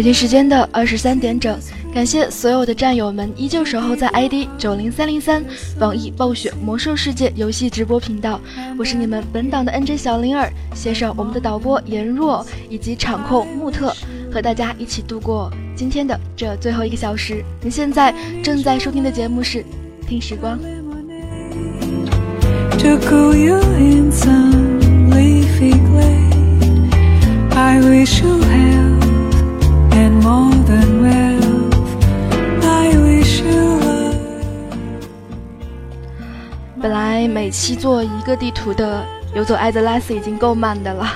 北京时间的二十三点整，感谢所有的战友们依旧守候在 ID 九零三零三网易暴雪魔兽世界游戏直播频道。我是你们本档的 NJ 小灵儿，携手我们的导播颜若以及场控穆特，和大家一起度过今天的这最后一个小时。您现在正在收听的节目是《听时光》。本来每期做一个地图的游走艾泽拉斯已经够慢的了，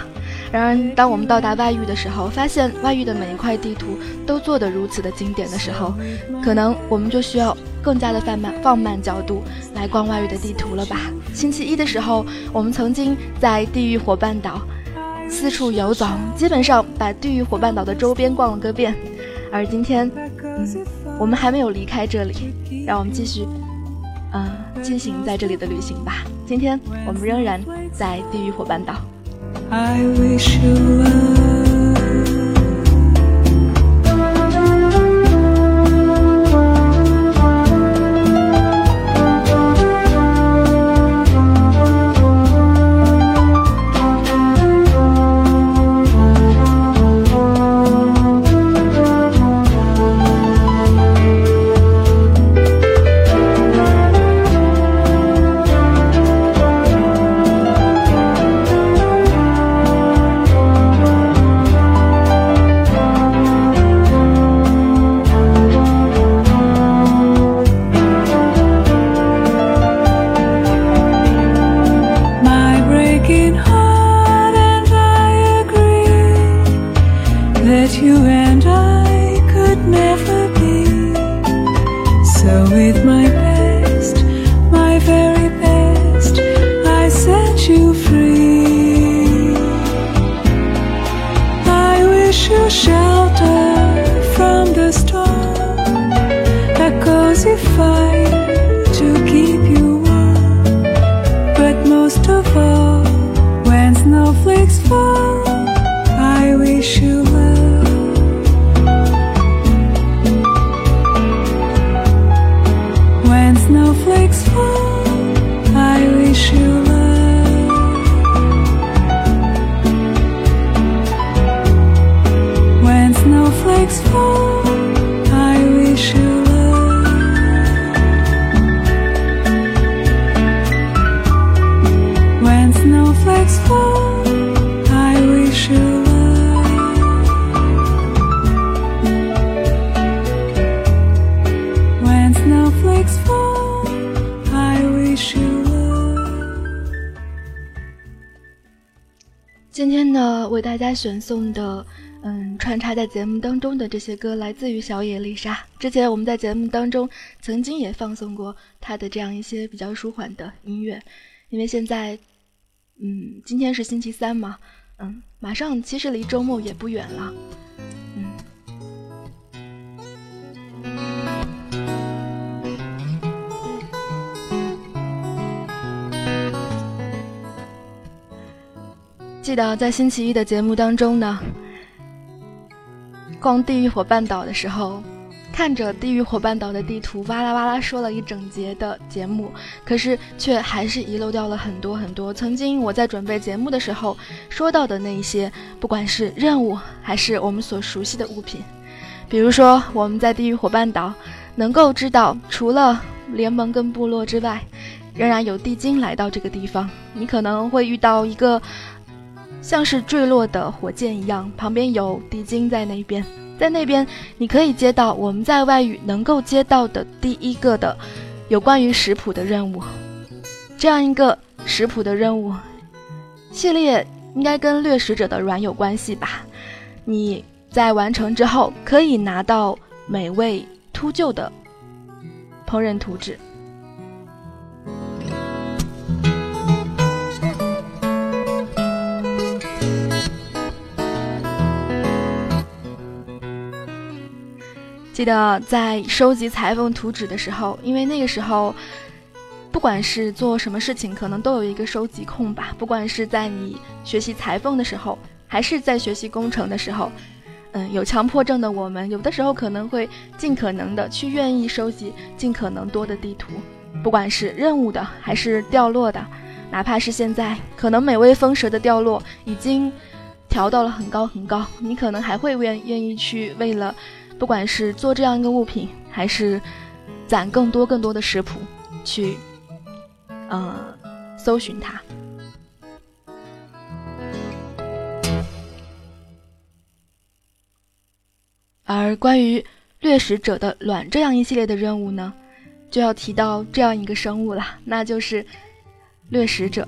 然而当我们到达外域的时候，发现外域的每一块地图都做得如此的经典的时候，可能我们就需要更加的放慢放慢角度来逛外域的地图了吧？星期一的时候，我们曾经在地狱火半岛四处游走，基本上把地狱火半岛的周边逛了个遍，而今天，嗯，我们还没有离开这里，让我们继续。嗯，进行在这里的旅行吧。今天我们仍然在地狱火半岛。今天呢，为大家选送的，嗯， 穿插在节目当中的这些歌，来自于小野丽莎。之前我们在节目当中曾经也放送过她的这样一些比较舒缓的音乐，因为现在，嗯，今天是星期三嘛，嗯，马上其实离周末也不远了。嗯记得在星期一的节目当中呢，逛地狱火半岛的时候，看着地狱火半岛的地图，哇啦哇啦说了一整节的节目，可是却还是遗漏掉了很多很多曾经我在准备节目的时候说到的那一些，不管是任务还是我们所熟悉的物品，比如说我们在地狱火半岛能够知道，除了联盟跟部落之外，仍然有地精来到这个地方，你可能会遇到一个。像是坠落的火箭一样，旁边有敌军在那边，在那边你可以接到我们在外语能够接到的第一个的有关于食谱的任务。这样一个食谱的任务系列，应该跟掠食者的卵有关系吧？你在完成之后，可以拿到美味秃鹫的烹饪图纸。记得在收集裁缝图纸的时候，因为那个时候，不管是做什么事情，可能都有一个收集控吧。不管是在你学习裁缝的时候，还是在学习工程的时候，嗯，有强迫症的我们，有的时候可能会尽可能的去愿意收集尽可能多的地图，不管是任务的还是掉落的，哪怕是现在可能美味风蛇的掉落已经调到了很高很高，你可能还会愿愿意去为了，不管是做这样一个物品，还是攒更多更多的食谱，去，呃，搜寻它。而关于掠食者的卵这样一系列的任务呢，就要提到这样一个生物了，那就是掠食者。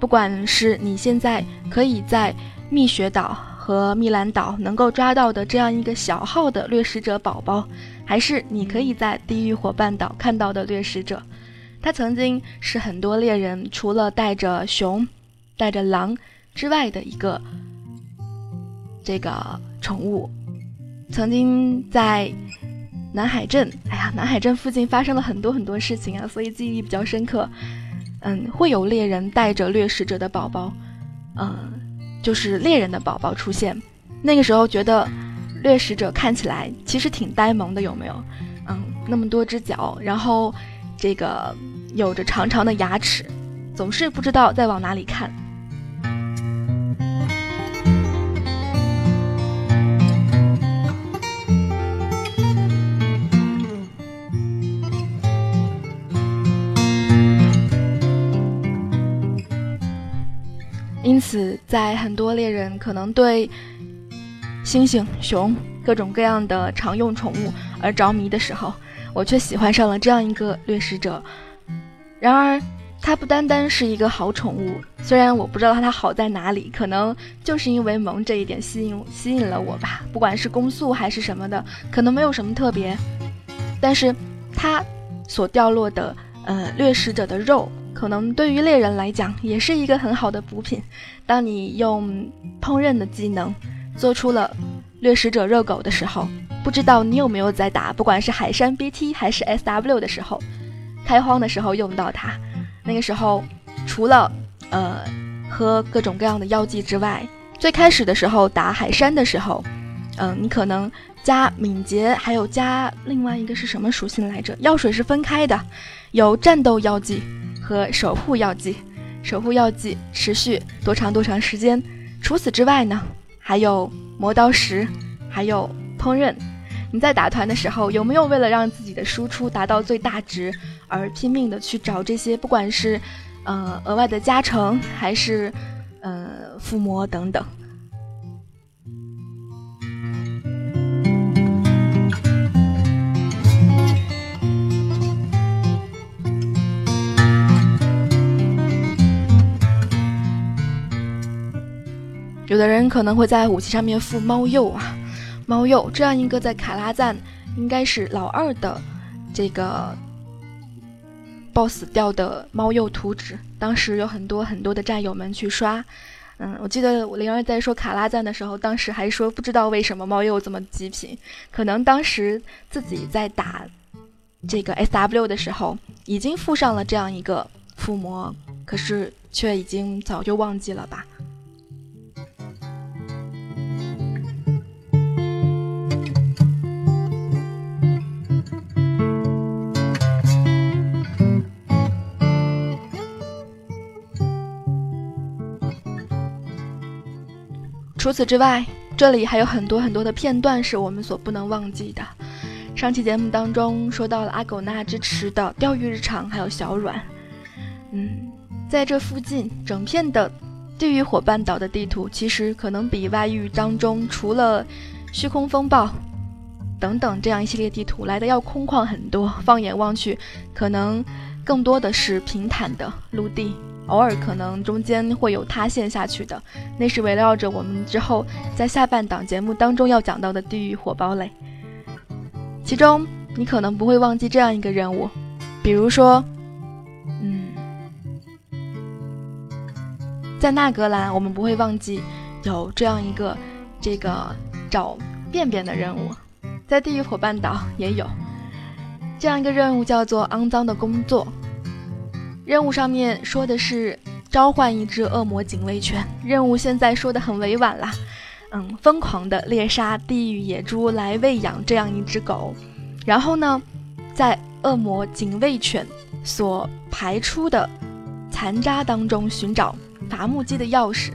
不管是你现在可以在蜜雪岛和蜜兰岛能够抓到的这样一个小号的掠食者宝宝，还是你可以在地狱火半岛看到的掠食者，它曾经是很多猎人除了带着熊、带着狼之外的一个这个宠物。曾经在南海镇，哎呀，南海镇附近发生了很多很多事情啊，所以记忆比较深刻。嗯，会有猎人带着掠食者的宝宝，嗯，就是猎人的宝宝出现。那个时候觉得掠食者看起来其实挺呆萌的，有没有？嗯，那么多只脚，然后这个有着长长的牙齿，总是不知道在往哪里看。因此，在很多猎人可能对猩猩、熊各种各样的常用宠物而着迷的时候，我却喜欢上了这样一个掠食者。然而，它不单单是一个好宠物，虽然我不知道它好在哪里，可能就是因为萌这一点吸引吸引了我吧。不管是攻速还是什么的，可能没有什么特别，但是它所掉落的呃掠食者的肉。可能对于猎人来讲，也是一个很好的补品。当你用烹饪的技能做出了掠食者热狗的时候，不知道你有没有在打，不管是海山 BT 还是 SW 的时候，开荒的时候用到它。那个时候，除了呃喝各种各样的药剂之外，最开始的时候打海山的时候，嗯，你可能加敏捷，还有加另外一个是什么属性来着？药水是分开的，有战斗药剂。和守护药剂，守护药剂持续多长多长时间？除此之外呢，还有磨刀石，还有烹饪。你在打团的时候，有没有为了让自己的输出达到最大值而拼命的去找这些？不管是，呃，额外的加成，还是，呃，附魔等等。有的人可能会在武器上面附猫鼬啊，猫鼬这样一个在卡拉赞应该是老二的这个 boss 掉的猫鼬图纸，当时有很多很多的战友们去刷。嗯，我记得灵儿在说卡拉赞的时候，当时还说不知道为什么猫鼬这么极品，可能当时自己在打这个 SW 的时候已经附上了这样一个附魔，可是却已经早就忘记了吧。除此之外，这里还有很多很多的片段是我们所不能忘记的。上期节目当中说到了阿狗纳之池的钓鱼日常，还有小阮。嗯，在这附近，整片的地狱火半岛的地图，其实可能比外域当中除了虚空风暴等等这样一系列地图来的要空旷很多。放眼望去，可能更多的是平坦的陆地。偶尔可能中间会有塌陷下去的，那是围绕着我们之后在下半档节目当中要讲到的地狱火堡垒。其中你可能不会忘记这样一个任务，比如说，嗯，在纳格兰我们不会忘记有这样一个这个找便便的任务，在地狱火半岛也有这样一个任务，叫做肮脏的工作。任务上面说的是召唤一只恶魔警卫犬，任务现在说的很委婉啦，嗯，疯狂的猎杀地狱野猪来喂养这样一只狗，然后呢，在恶魔警卫犬所排出的残渣当中寻找伐木机的钥匙。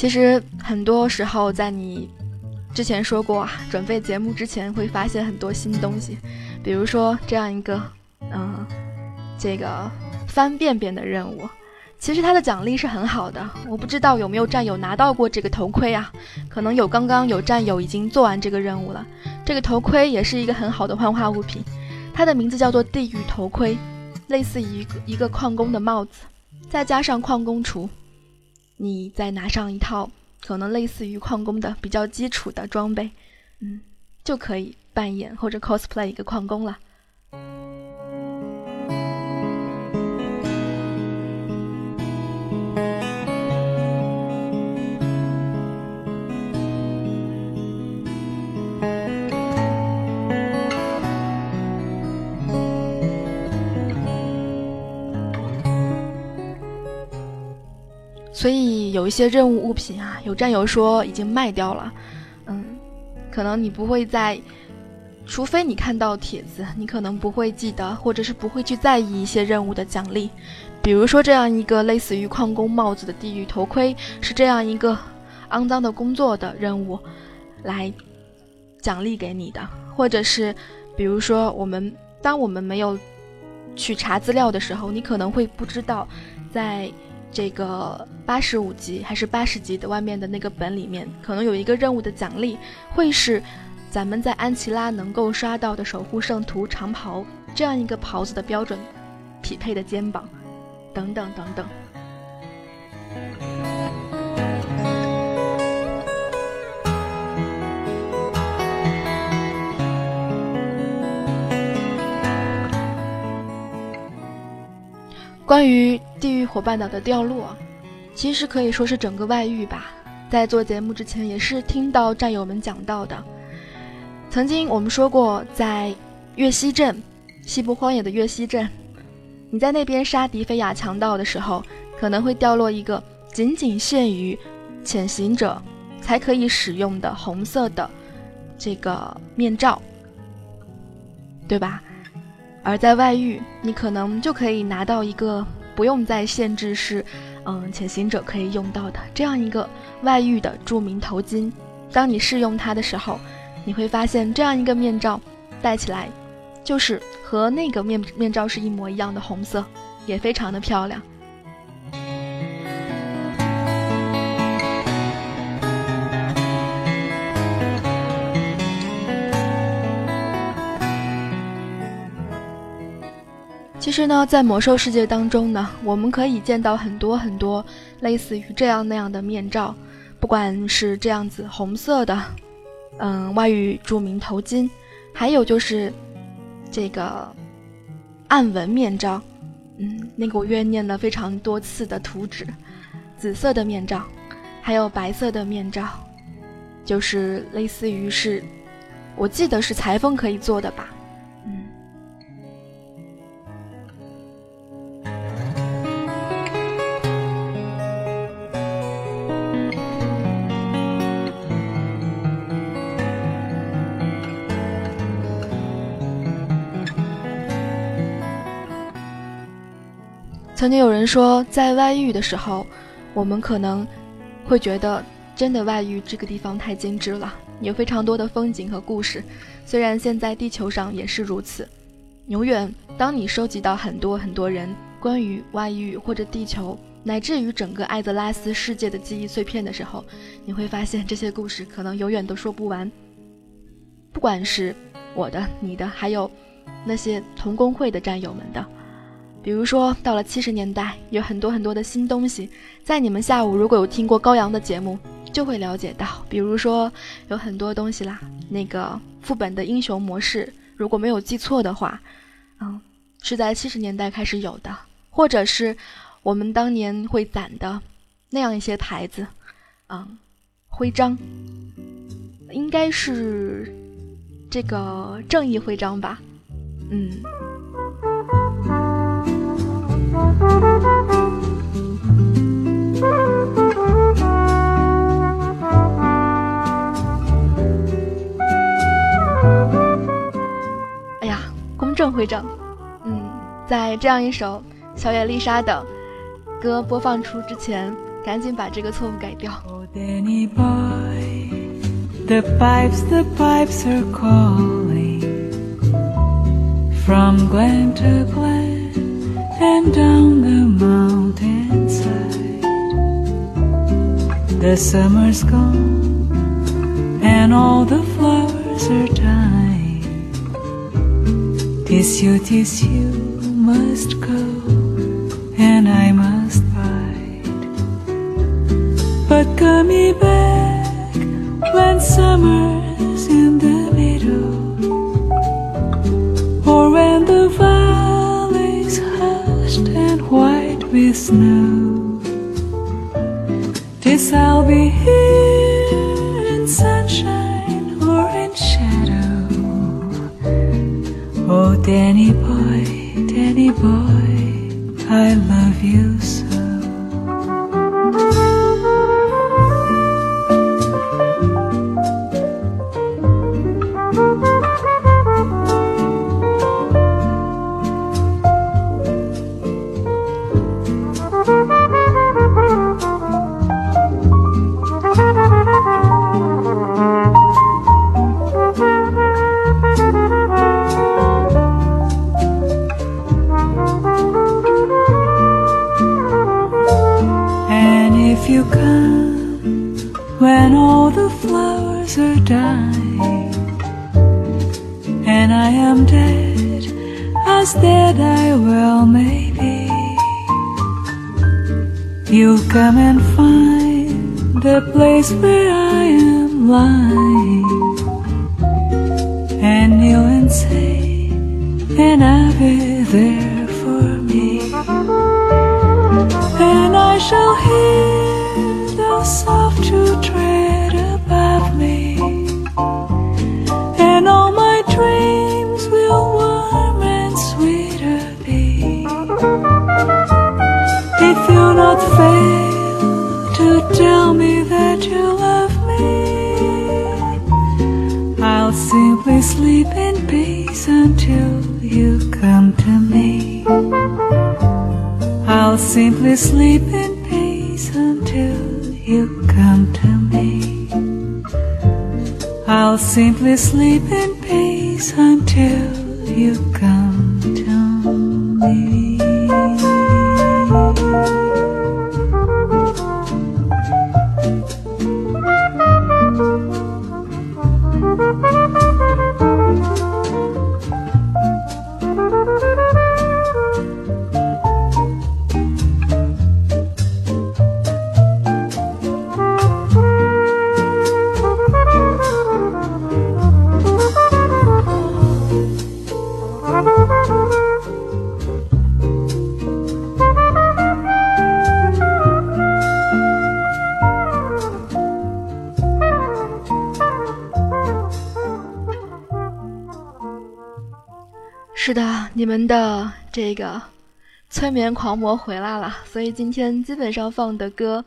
其实很多时候，在你之前说过啊，准备节目之前会发现很多新东西，比如说这样一个，嗯，这个翻便便的任务，其实它的奖励是很好的。我不知道有没有战友拿到过这个头盔啊？可能有，刚刚有战友已经做完这个任务了。这个头盔也是一个很好的幻化物品，它的名字叫做地狱头盔，类似于一个一个矿工的帽子，再加上矿工厨。你再拿上一套可能类似于矿工的比较基础的装备，嗯，就可以扮演或者 cosplay 一个矿工了。所以有一些任务物品啊，有战友说已经卖掉了，嗯，可能你不会在，除非你看到帖子，你可能不会记得，或者是不会去在意一些任务的奖励，比如说这样一个类似于矿工帽子的地狱头盔，是这样一个肮脏的工作的任务，来奖励给你的，或者是比如说我们当我们没有去查资料的时候，你可能会不知道在。这个八十五级还是八十级的外面的那个本里面，可能有一个任务的奖励，会是咱们在安琪拉能够刷到的守护圣徒长袍这样一个袍子的标准匹配的肩膀，等等等等。关于地狱火半岛的掉落，其实可以说是整个外域吧。在做节目之前，也是听到战友们讲到的。曾经我们说过，在月溪镇，西部荒野的月溪镇，你在那边杀迪菲亚强盗的时候，可能会掉落一个仅仅限于潜行者才可以使用的红色的这个面罩，对吧？而在外域，你可能就可以拿到一个不用再限制是，嗯，潜行者可以用到的这样一个外域的著名头巾。当你试用它的时候，你会发现这样一个面罩戴起来，就是和那个面面罩是一模一样的红色，也非常的漂亮。其实呢，在魔兽世界当中呢，我们可以见到很多很多类似于这样那样的面罩，不管是这样子红色的，嗯，外语著名头巾，还有就是这个暗纹面罩，嗯，那个我怨念了非常多次的图纸，紫色的面罩，还有白色的面罩，就是类似于是，我记得是裁缝可以做的吧。曾经有人说，在外遇的时候，我们可能会觉得，真的外遇这个地方太精致了，有非常多的风景和故事。虽然现在地球上也是如此，永远当你收集到很多很多人关于外遇或者地球，乃至于整个艾泽拉斯世界的记忆碎片的时候，你会发现这些故事可能永远都说不完。不管是我的、你的，还有那些同工会的战友们的。比如说，到了七十年代，有很多很多的新东西，在你们下午如果有听过高阳的节目，就会了解到。比如说，有很多东西啦，那个副本的英雄模式，如果没有记错的话，嗯，是在七十年代开始有的，或者是我们当年会攒的那样一些牌子，嗯，徽章，应该是这个正义徽章吧。嗯。正徽章。嗯，在这样一首小野丽莎的歌播放出之前，赶紧把这个错误改掉。The pipes, the pipes are calling from glen to glen and down the mountainside. The summer's gone and all the flowers are dying. Tis you, tis you must go and I must bide. But come me back when summer's in the meadow, or when the valley's hushed and white with snow. This I'll be here I love you 这个催眠狂魔回来了，所以今天基本上放的歌，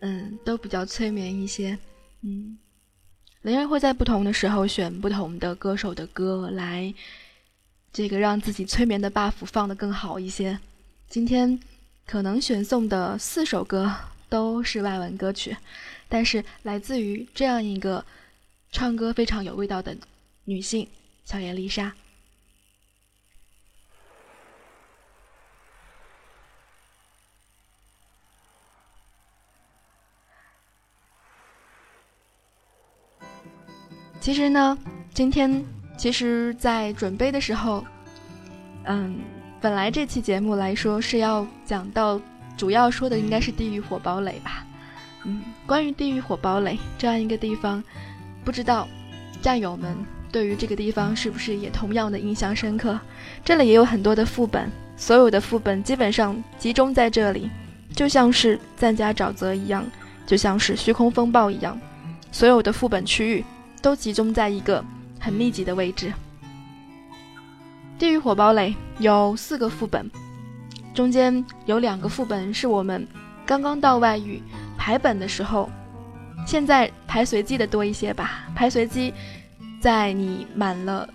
嗯，都比较催眠一些。嗯，林儿会在不同的时候选不同的歌手的歌来，这个让自己催眠的 buff 放的更好一些。今天可能选送的四首歌都是外文歌曲，但是来自于这样一个唱歌非常有味道的女性小野丽莎。其实呢，今天其实，在准备的时候，嗯，本来这期节目来说是要讲到，主要说的应该是地狱火堡垒吧，嗯，关于地狱火堡垒这样一个地方，不知道战友们对于这个地方是不是也同样的印象深刻？这里也有很多的副本，所有的副本基本上集中在这里，就像是赞加沼泽一样，就像是虚空风暴一样，所有的副本区域。都集中在一个很密集的位置。地狱火堡垒有四个副本，中间有两个副本是我们刚刚到外域排本的时候，现在排随机的多一些吧。排随机，在你满了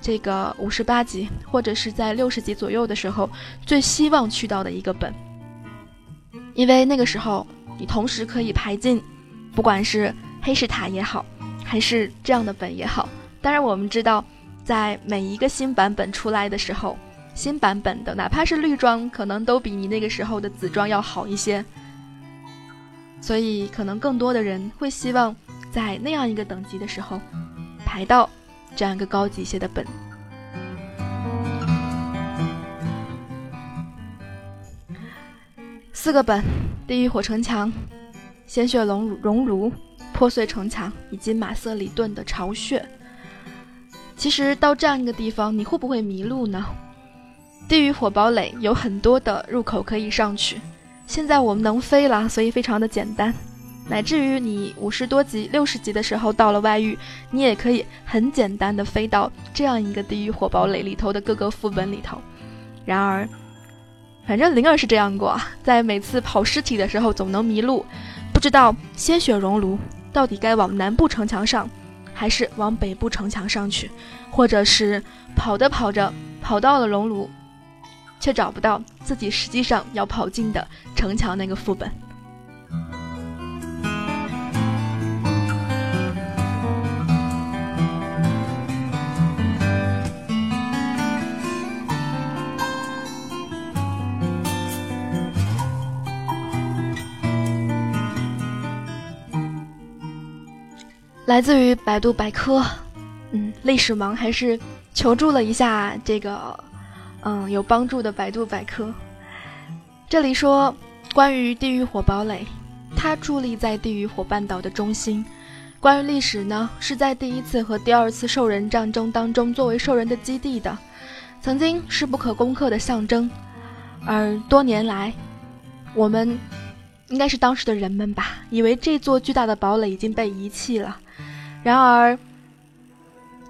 这个五十八级或者是在六十级左右的时候，最希望去到的一个本，因为那个时候你同时可以排进，不管是黑石塔也好，还是这样的本也好。当然我们知道。在每一个新版本出来的时候，新版本的哪怕是绿装，可能都比你那个时候的紫装要好一些。所以，可能更多的人会希望在那样一个等级的时候，排到这样一个高级一些的本。四个本：地狱火城墙、鲜血熔熔炉、破碎城墙以及马瑟里顿的巢穴。其实到这样一个地方，你会不会迷路呢？地狱火堡垒有很多的入口可以上去。现在我们能飞了，所以非常的简单。乃至于你五十多级、六十级的时候到了外域，你也可以很简单的飞到这样一个地狱火堡垒里头的各个副本里头。然而，反正灵儿是这样过，在每次跑尸体的时候总能迷路，不知道鲜血熔炉到底该往南部城墙上。还是往北部城墙上去，或者是跑着跑着跑到了熔炉，却找不到自己实际上要跑进的城墙那个副本。来自于百度百科，嗯，历史盲还是求助了一下这个，嗯，有帮助的百度百科。这里说，关于地狱火堡垒，它伫立在地狱火半岛的中心。关于历史呢，是在第一次和第二次兽人战争当中作为兽人的基地的，曾经是不可攻克的象征。而多年来，我们应该是当时的人们吧，以为这座巨大的堡垒已经被遗弃了。然而，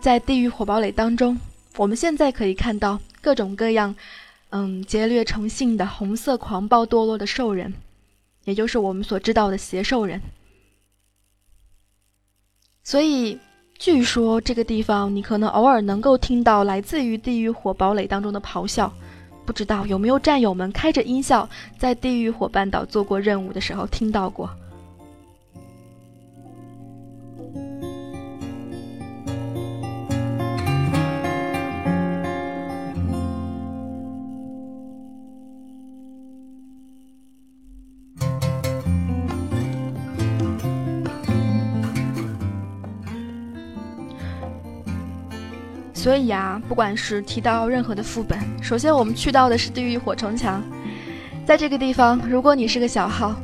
在地狱火堡垒当中，我们现在可以看到各种各样，嗯，劫掠成性的红色狂暴堕落的兽人，也就是我们所知道的邪兽人。所以，据说这个地方你可能偶尔能够听到来自于地狱火堡垒当中的咆哮。不知道有没有战友们开着音效在地狱火半岛做过任务的时候听到过？所以啊，不管是提到任何的副本，首先我们去到的是地狱火城墙，在这个地方，如果你是个小号，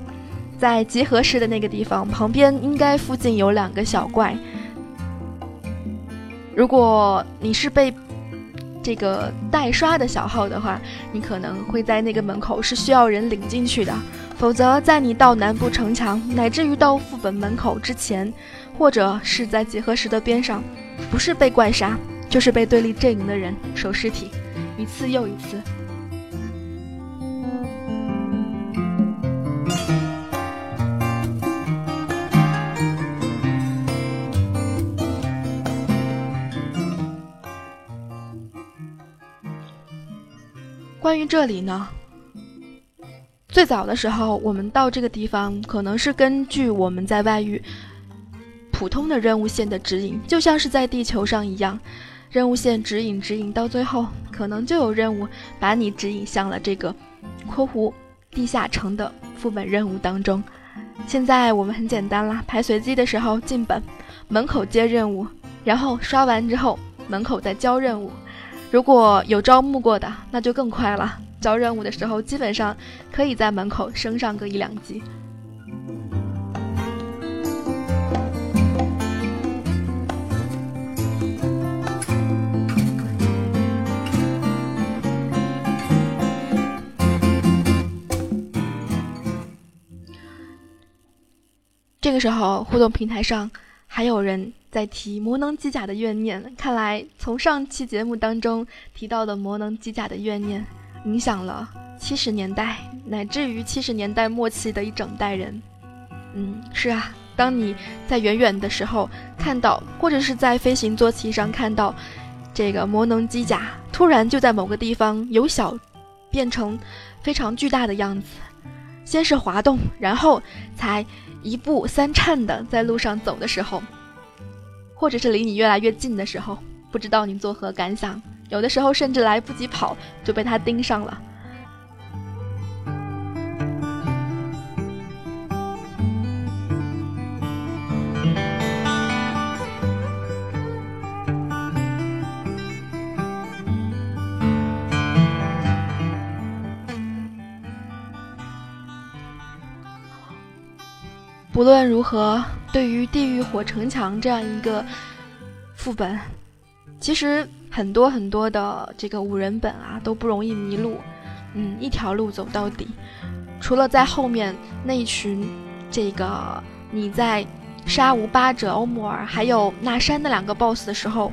在集合时的那个地方旁边，应该附近有两个小怪。如果你是被这个代刷的小号的话，你可能会在那个门口是需要人领进去的，否则在你到南部城墙乃至于到副本门口之前，或者是在集合时的边上，不是被怪杀。就是被对立阵营的人守尸体，一次又一次。关于这里呢，最早的时候，我们到这个地方，可能是根据我们在外域普通的任务线的指引，就像是在地球上一样。任务线指引指引到最后，可能就有任务把你指引向了这个（括弧地下城）的副本任务当中。现在我们很简单啦，排随机的时候进本，门口接任务，然后刷完之后门口再交任务。如果有招募过的，那就更快了。交任务的时候，基本上可以在门口升上个一两级。这个时候，互动平台上还有人在提摩能机甲的怨念。看来从上期节目当中提到的摩能机甲的怨念，影响了七十年代乃至于七十年代末期的一整代人。嗯，是啊，当你在远远的时候看到，或者是在飞行坐骑上看到这个摩能机甲，突然就在某个地方由小变成非常巨大的样子，先是滑动，然后才一步三颤的在路上走的时候。或者是离你越来越近的时候，不知道你作何感想？有的时候甚至来不及跑就被他盯上了。无论如何。对于《地狱火城墙》这样一个副本，其实很多很多的这个五人本啊都不容易迷路，嗯，一条路走到底。除了在后面那一群，这个你在杀无八者、欧姆尔还有那山那两个 BOSS 的时候，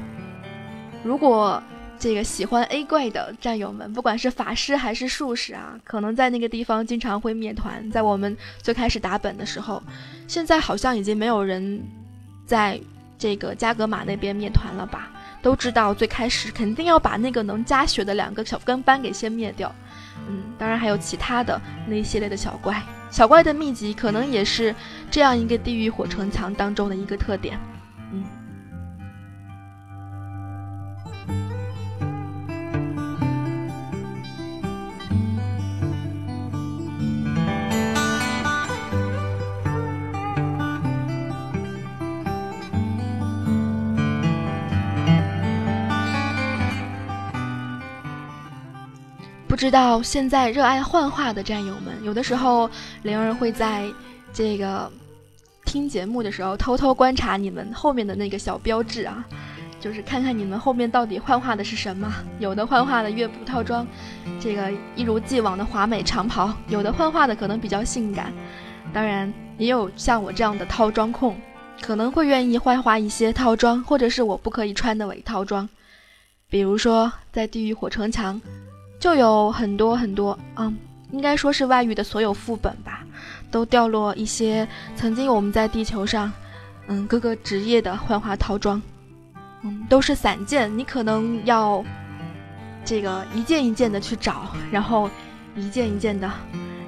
如果这个喜欢 A 怪的战友们，不管是法师还是术士啊，可能在那个地方经常会灭团。在我们最开始打本的时候，现在好像已经没有人在这个加格玛那边灭团了吧？都知道最开始肯定要把那个能加血的两个小跟班给先灭掉。嗯，当然还有其他的那一系列的小怪，小怪的秘籍可能也是这样一个地狱火城墙当中的一个特点。知道现在热爱幻化的战友们，有的时候灵儿会在这个听节目的时候偷偷观察你们后面的那个小标志啊，就是看看你们后面到底幻化的是什么。有的幻化的乐谱套装，这个一如既往的华美长袍；有的幻化的可能比较性感，当然也有像我这样的套装控，可能会愿意幻化一些套装，或者是我不可以穿的伪套装，比如说在地狱火城墙。就有很多很多，嗯，应该说是外域的所有副本吧，都掉落一些曾经我们在地球上，嗯，各个职业的幻化套装，嗯，都是散件，你可能要这个一件一件的去找，然后一件一件的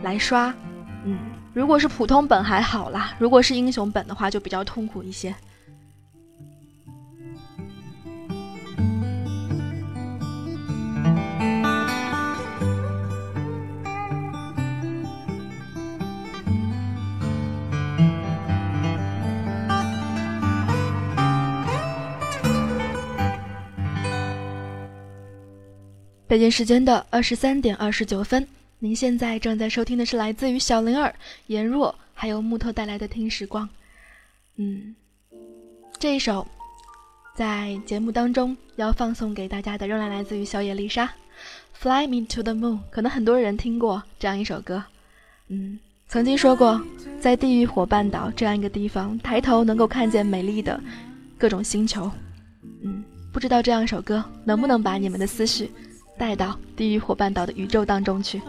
来刷，嗯，如果是普通本还好啦，如果是英雄本的话就比较痛苦一些。北京时间的二十三点二十九分，您现在正在收听的是来自于小灵儿、颜若还有木头带来的《听时光》。嗯，这一首在节目当中要放送给大家的，仍然来自于小野丽莎，《Fly Me to the Moon》。可能很多人听过这样一首歌。嗯，曾经说过，在地狱火半岛这样一个地方，抬头能够看见美丽的各种星球。嗯，不知道这样一首歌能不能把你们的思绪。带到地狱伙伴岛的宇宙当中去。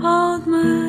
Hold my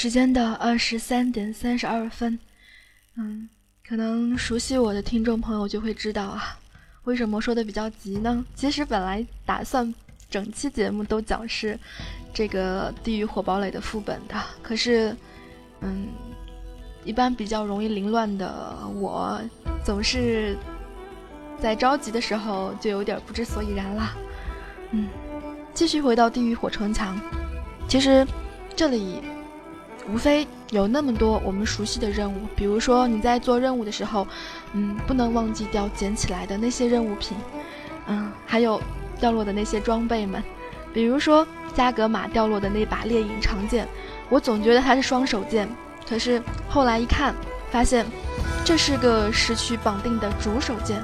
时间的二十三点三十二分，嗯，可能熟悉我的听众朋友就会知道啊，为什么说的比较急呢？其实本来打算整期节目都讲是这个《地狱火堡垒》的副本的，可是，嗯，一般比较容易凌乱的我，总是在着急的时候就有点不知所以然啦。嗯，继续回到地狱火城墙，其实这里。无非有那么多我们熟悉的任务，比如说你在做任务的时候，嗯，不能忘记掉捡起来的那些任务品，嗯，还有掉落的那些装备们，比如说加格玛掉落的那把猎影长剑，我总觉得它是双手剑，可是后来一看，发现这是个失去绑定的主手剑。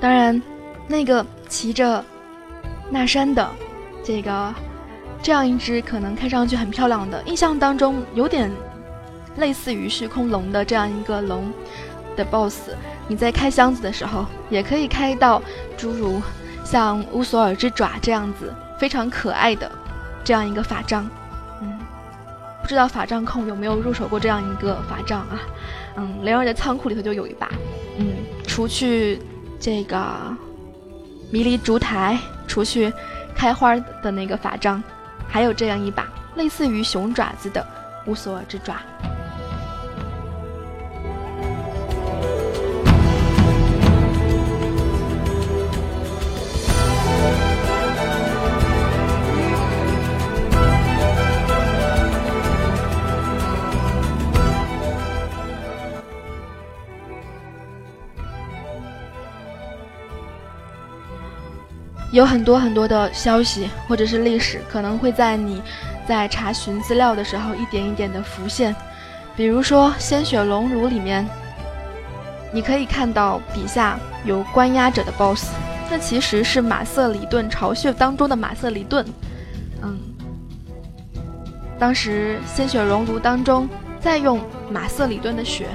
当然，那个骑着那山的这个这样一只可能看上去很漂亮的，印象当中有点类似于虚空龙的这样一个龙的 BOSS，你在开箱子的时候也可以开到诸如像乌索尔之爪这样子非常可爱的这样一个法杖。嗯，不知道法杖控有没有入手过这样一个法杖啊？嗯，雷儿的仓库里头就有一把。嗯，除去。这个迷离烛台，除去开花的那个法杖，还有这样一把类似于熊爪子的乌索尔之爪。有很多很多的消息或者是历史，可能会在你在查询资料的时候一点一点的浮现。比如说《鲜血熔炉》里面，你可以看到底下有关押者的 BOSS，那其实是马瑟里顿巢穴当中的马瑟里顿。嗯，当时《鲜血熔炉》当中再用马瑟里顿的血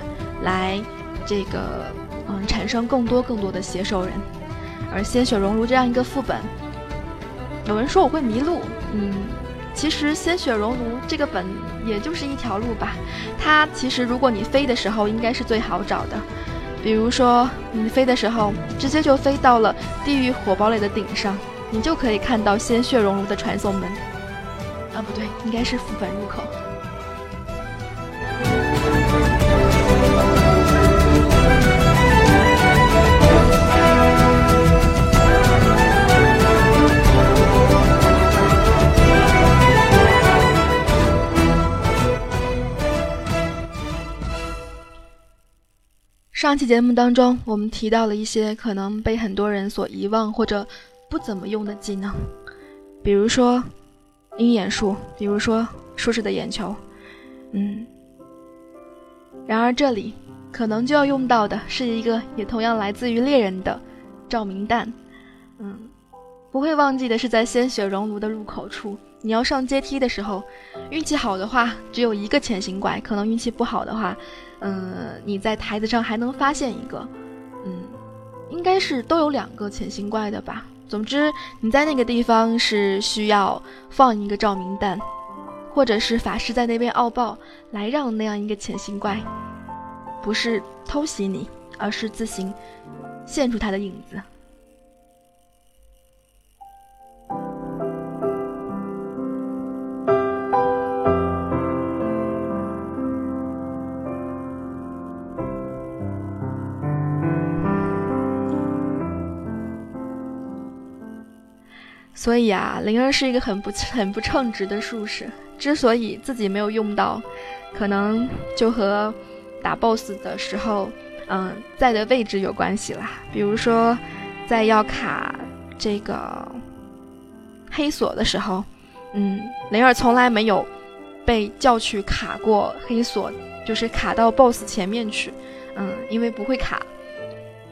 来这个嗯产生更多更多的写手人。而鲜血熔炉这样一个副本，有人说我会迷路，嗯，其实鲜血熔炉这个本也就是一条路吧。它其实如果你飞的时候，应该是最好找的。比如说你飞的时候，直接就飞到了地狱火堡垒的顶上，你就可以看到鲜血熔炉的传送门。啊，不对，应该是副本入口。上期节目当中，我们提到了一些可能被很多人所遗忘或者不怎么用的技能，比如说鹰眼术，比如说术士的眼球，嗯。然而这里可能就要用到的是一个也同样来自于猎人的照明弹，嗯。不会忘记的是，在鲜血熔炉的入口处，你要上阶梯的时候，运气好的话只有一个潜行怪，可能运气不好的话。嗯，你在台子上还能发现一个，嗯，应该是都有两个潜行怪的吧。总之，你在那个地方是需要放一个照明弹，或者是法师在那边傲爆，来让那样一个潜行怪，不是偷袭你，而是自行现出他的影子。所以啊，灵儿是一个很不很不称职的术士。之所以自己没有用到，可能就和打 BOSS 的时候，嗯，在的位置有关系啦。比如说，在要卡这个黑锁的时候，嗯，灵儿从来没有被叫去卡过黑锁，就是卡到 BOSS 前面去，嗯，因为不会卡，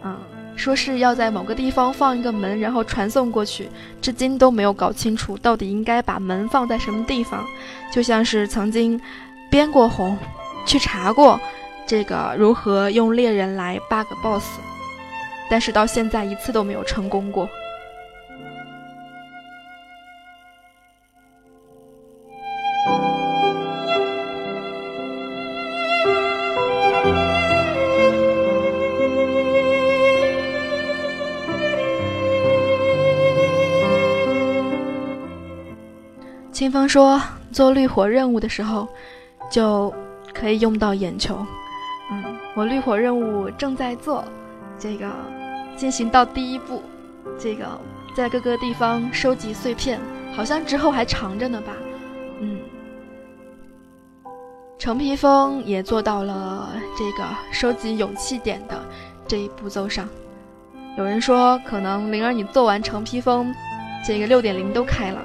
嗯。说是要在某个地方放一个门，然后传送过去，至今都没有搞清楚到底应该把门放在什么地方。就像是曾经编过红，去查过这个如何用猎人来 bug boss，但是到现在一次都没有成功过。清风说：“做绿火任务的时候，就可以用到眼球。嗯，我绿火任务正在做，这个进行到第一步，这个在各个地方收集碎片，好像之后还长着呢吧？嗯，橙皮风也做到了这个收集勇气点的这一步骤上。有人说，可能灵儿你做完橙皮风，这个六点零都开了。”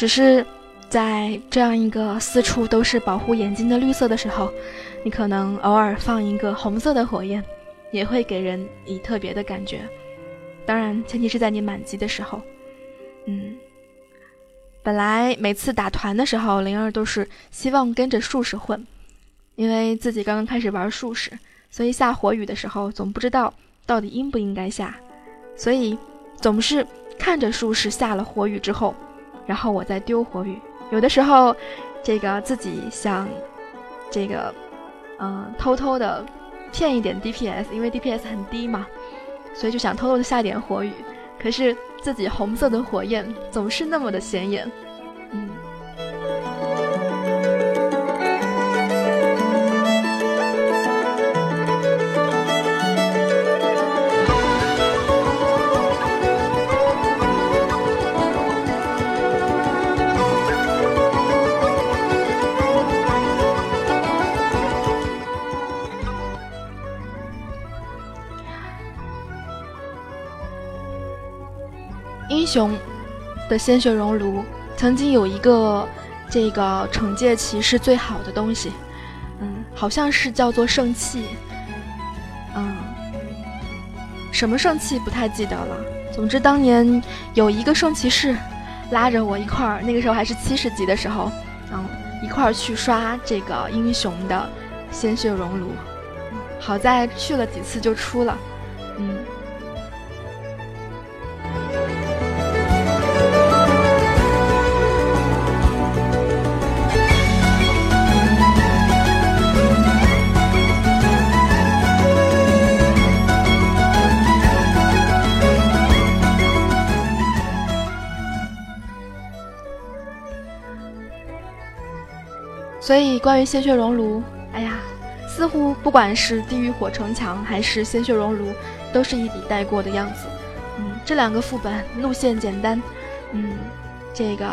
只是在这样一个四处都是保护眼睛的绿色的时候，你可能偶尔放一个红色的火焰，也会给人以特别的感觉。当然，前提是在你满级的时候。嗯，本来每次打团的时候，灵儿都是希望跟着术士混，因为自己刚刚开始玩术士，所以下火雨的时候总不知道到底应不应该下，所以总是看着术士下了火雨之后。然后我再丢火雨，有的时候，这个自己想，这个，嗯，偷偷的骗一点 DPS，因为 DPS 很低嘛，所以就想偷偷的下一点火雨。可是自己红色的火焰总是那么的显眼。英雄的鲜血熔炉曾经有一个这个惩戒骑士最好的东西，嗯，好像是叫做圣器，嗯，什么圣器不太记得了。总之当年有一个圣骑士拉着我一块儿，那个时候还是七十级的时候，嗯，一块儿去刷这个英雄的鲜血熔炉，好在去了几次就出了，所以，关于鲜血熔炉，哎呀，似乎不管是地狱火城墙还是鲜血熔炉，都是一笔带过的样子。嗯，这两个副本路线简单，嗯，这个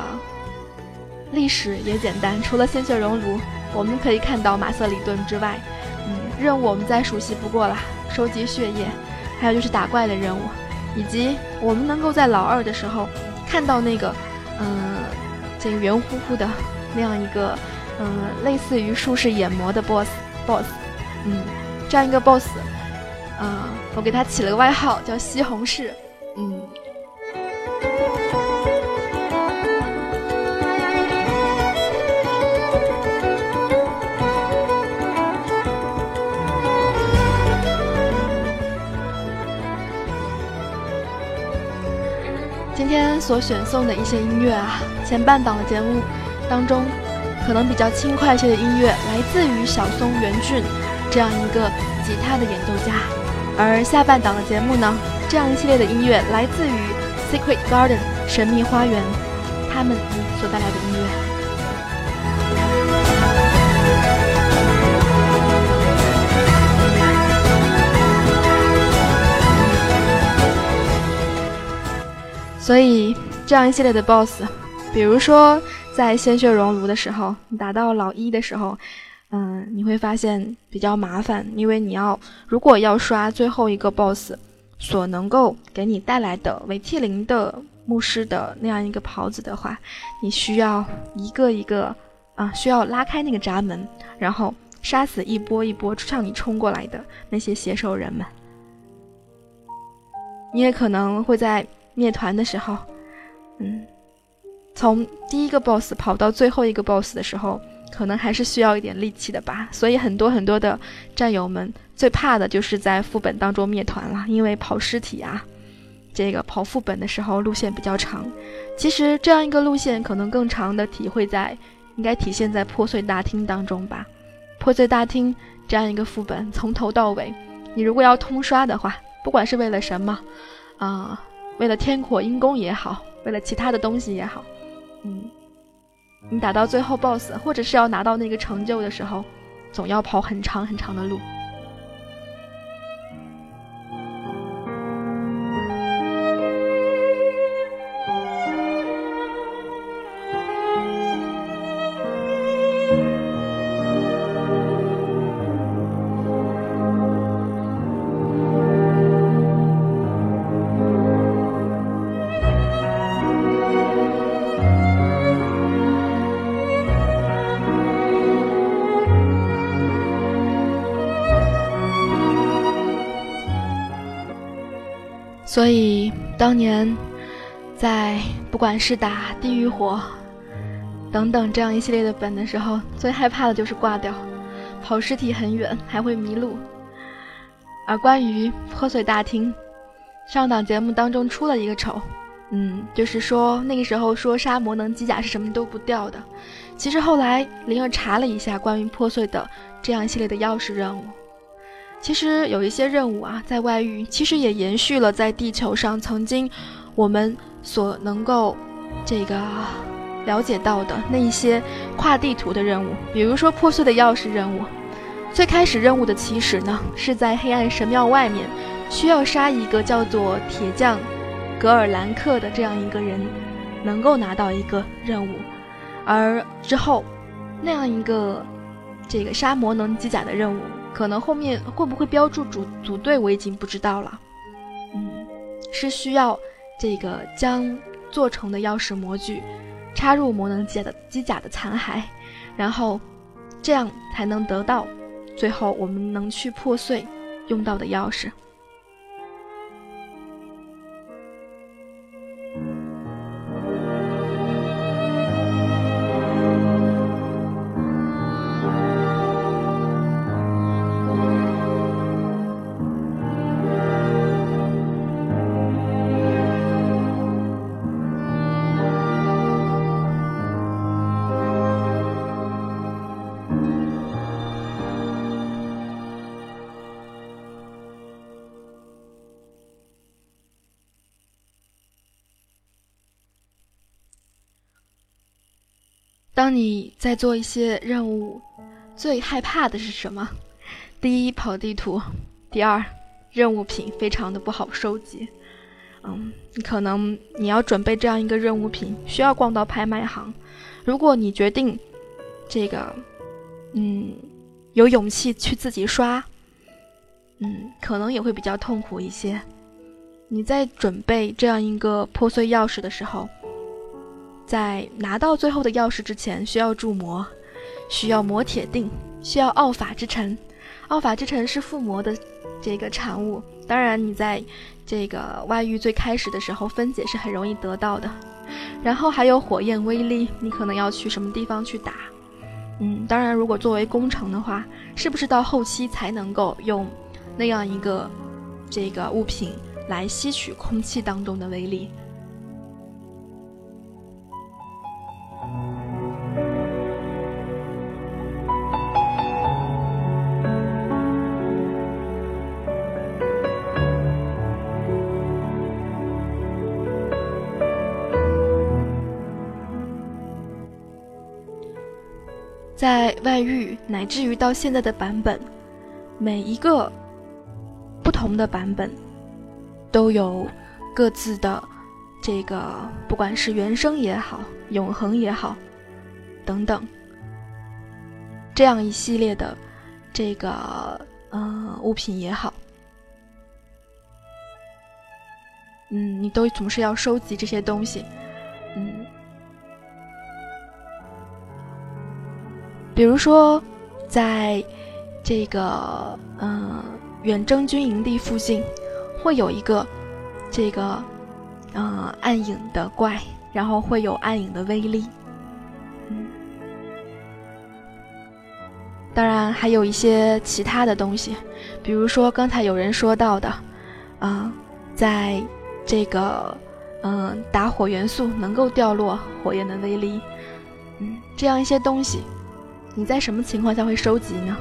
历史也简单。除了鲜血熔炉，我们可以看到马瑟里顿之外，嗯，任务我们再熟悉不过了，收集血液，还有就是打怪的任务，以及我们能够在老二的时候看到那个，嗯，这个圆乎乎的那样一个。嗯，类似于术士眼魔的 boss，boss，嗯，这样一个 boss，啊，我给他起了个外号叫西红柿，嗯。今天所选送的一些音乐啊，前半档的节目当中，可能比较轻快一些的音乐来自于小松原俊这样一个吉他的演奏家，而下半档的节目呢，这样一系列的音乐来自于 Secret Garden 神秘花园他们所带来的音乐。所以，这样一系列的 BOSS，比如说在鲜血熔炉的时候，你打到老一的时候，嗯，你会发现比较麻烦，因为你要如果要刷最后一个 BOSS 所能够给你带来的韦替林的牧师的那样一个袍子的话，你需要一个一个啊，需要拉开那个闸门，然后杀死一波一波向你冲过来的那些写手人们。你也可能会在。灭团的时候，嗯，从第一个 boss 跑到最后一个 boss 的时候，可能还是需要一点力气的吧。所以很多很多的战友们最怕的就是在副本当中灭团了，因为跑尸体啊，这个跑副本的时候路线比较长。其实这样一个路线可能更长的体会在，应该体现在破碎大厅当中吧。破碎大厅这样一个副本从头到尾，你如果要通刷的话，不管是为了什么，啊。为了天火阴功也好，为了其他的东西也好，嗯，你打到最后 BOSS，或者是要拿到那个成就的时候，总要跑很长很长的路。不管是打地狱火等等这样一系列的本的时候，最害怕的就是挂掉，跑尸体很远，还会迷路。而关于破碎大厅，上档节目当中出了一个丑，嗯，就是说那个时候说杀魔能机甲是什么都不掉的，其实后来灵儿查了一下关于破碎的这样一系列的钥匙任务。其实有一些任务啊，在外域其实也延续了在地球上曾经我们所能够这个了解到的那一些跨地图的任务，比如说破碎的钥匙任务。最开始任务的起始呢，是在黑暗神庙外面，需要杀一个叫做铁匠格尔兰克的这样一个人，能够拿到一个任务，而之后那样一个这个杀魔能机甲的任务。可能后面会不会标注组组队，我已经不知道了。嗯，是需要这个将做成的钥匙模具插入魔能机的机甲的残骸，然后这样才能得到最后我们能去破碎用到的钥匙。当你在做一些任务，最害怕的是什么？第一，跑地图；第二，任务品非常的不好收集。嗯，可能你要准备这样一个任务品，需要逛到拍卖行。如果你决定这个，嗯，有勇气去自己刷，嗯，可能也会比较痛苦一些。你在准备这样一个破碎钥匙的时候。在拿到最后的钥匙之前，需要铸魔，需要磨铁锭，需要奥法之尘。奥法之尘是附魔的这个产物，当然你在这个外域最开始的时候分解是很容易得到的。然后还有火焰威力，你可能要去什么地方去打？嗯，当然如果作为工程的话，是不是到后期才能够用那样一个这个物品来吸取空气当中的威力？在外域乃至于到现在的版本，每一个不同的版本都有各自的这个，不管是原生也好，永恒也好，等等，这样一系列的这个呃物品也好，嗯，你都总是要收集这些东西，比如说，在这个嗯远征军营地附近，会有一个这个嗯暗影的怪，然后会有暗影的威力。嗯，当然还有一些其他的东西，比如说刚才有人说到的，啊，在这个嗯打火元素能够掉落火焰的威力，嗯，这样一些东西。你在什么情况下会收集呢？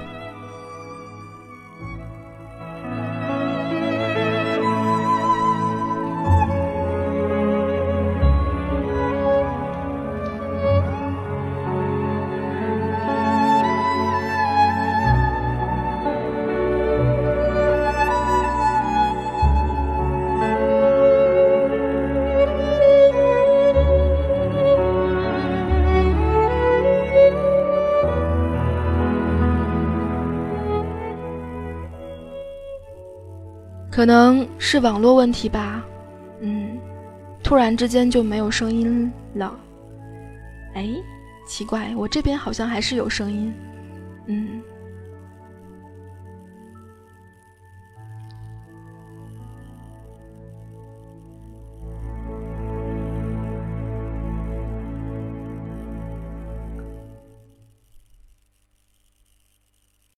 可能是网络问题吧，嗯，突然之间就没有声音了，哎，奇怪，我这边好像还是有声音，嗯。